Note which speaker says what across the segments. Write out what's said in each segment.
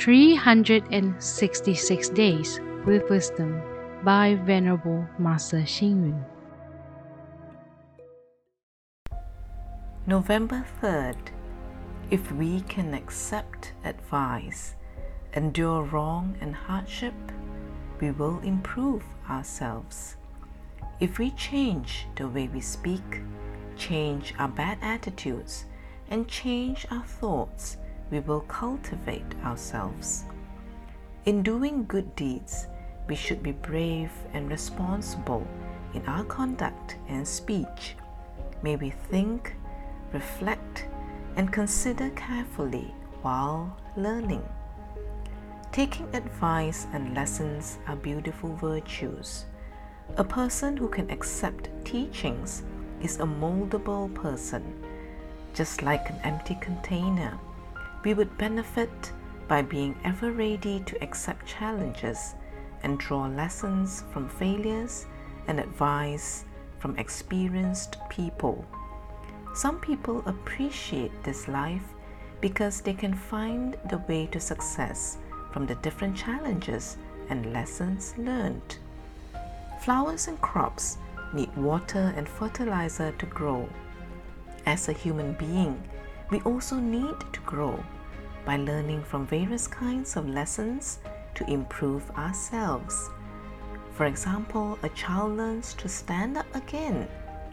Speaker 1: 366 Days with Wisdom by Venerable Master Xing Yun.
Speaker 2: November 3rd. If we can accept advice, endure wrong and hardship, we will improve ourselves. If we change the way we speak, change our bad attitudes, and change our thoughts, we will cultivate ourselves. In doing good deeds, we should be brave and responsible in our conduct and speech. May we think, reflect, and consider carefully while learning. Taking advice and lessons are beautiful virtues. A person who can accept teachings is a moldable person. Just like an empty container, we would benefit by being ever ready to accept challenges and draw lessons from failures and advice from experienced people. Some people appreciate this life because they can find the way to success from the different challenges and lessons learned. Flowers and crops need water and fertilizer to grow. As a human being, we also need to grow by learning from various kinds of lessons to improve ourselves. For example, a child learns to stand up again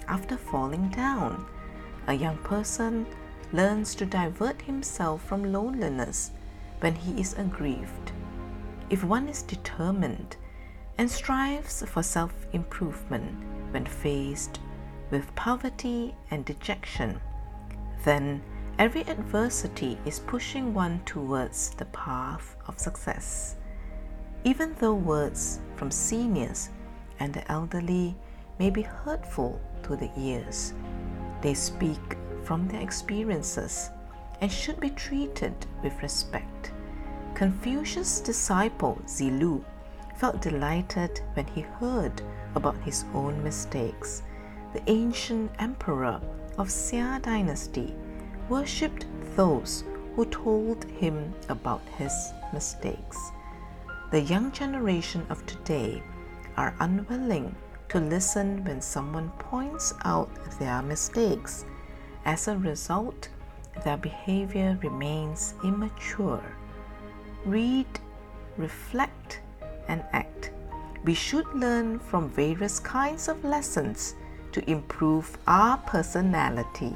Speaker 2: after falling down. A young person learns to divert himself from loneliness when he is aggrieved. If one is determined and strives for self improvement when faced with poverty and dejection, then every adversity is pushing one towards the path of success. Even though words from seniors and the elderly may be hurtful to the ears, they speak from their experiences and should be treated with respect. Confucius' disciple Zilu felt delighted when he heard about his own mistakes. The ancient emperor of Xia dynasty worshipped those who told him about his mistakes. The young generation of today are unwilling to listen when someone points out their mistakes. As a result, their behavior remains immature. Read, reflect, and act. We should learn from various kinds of lessons to improve our personality.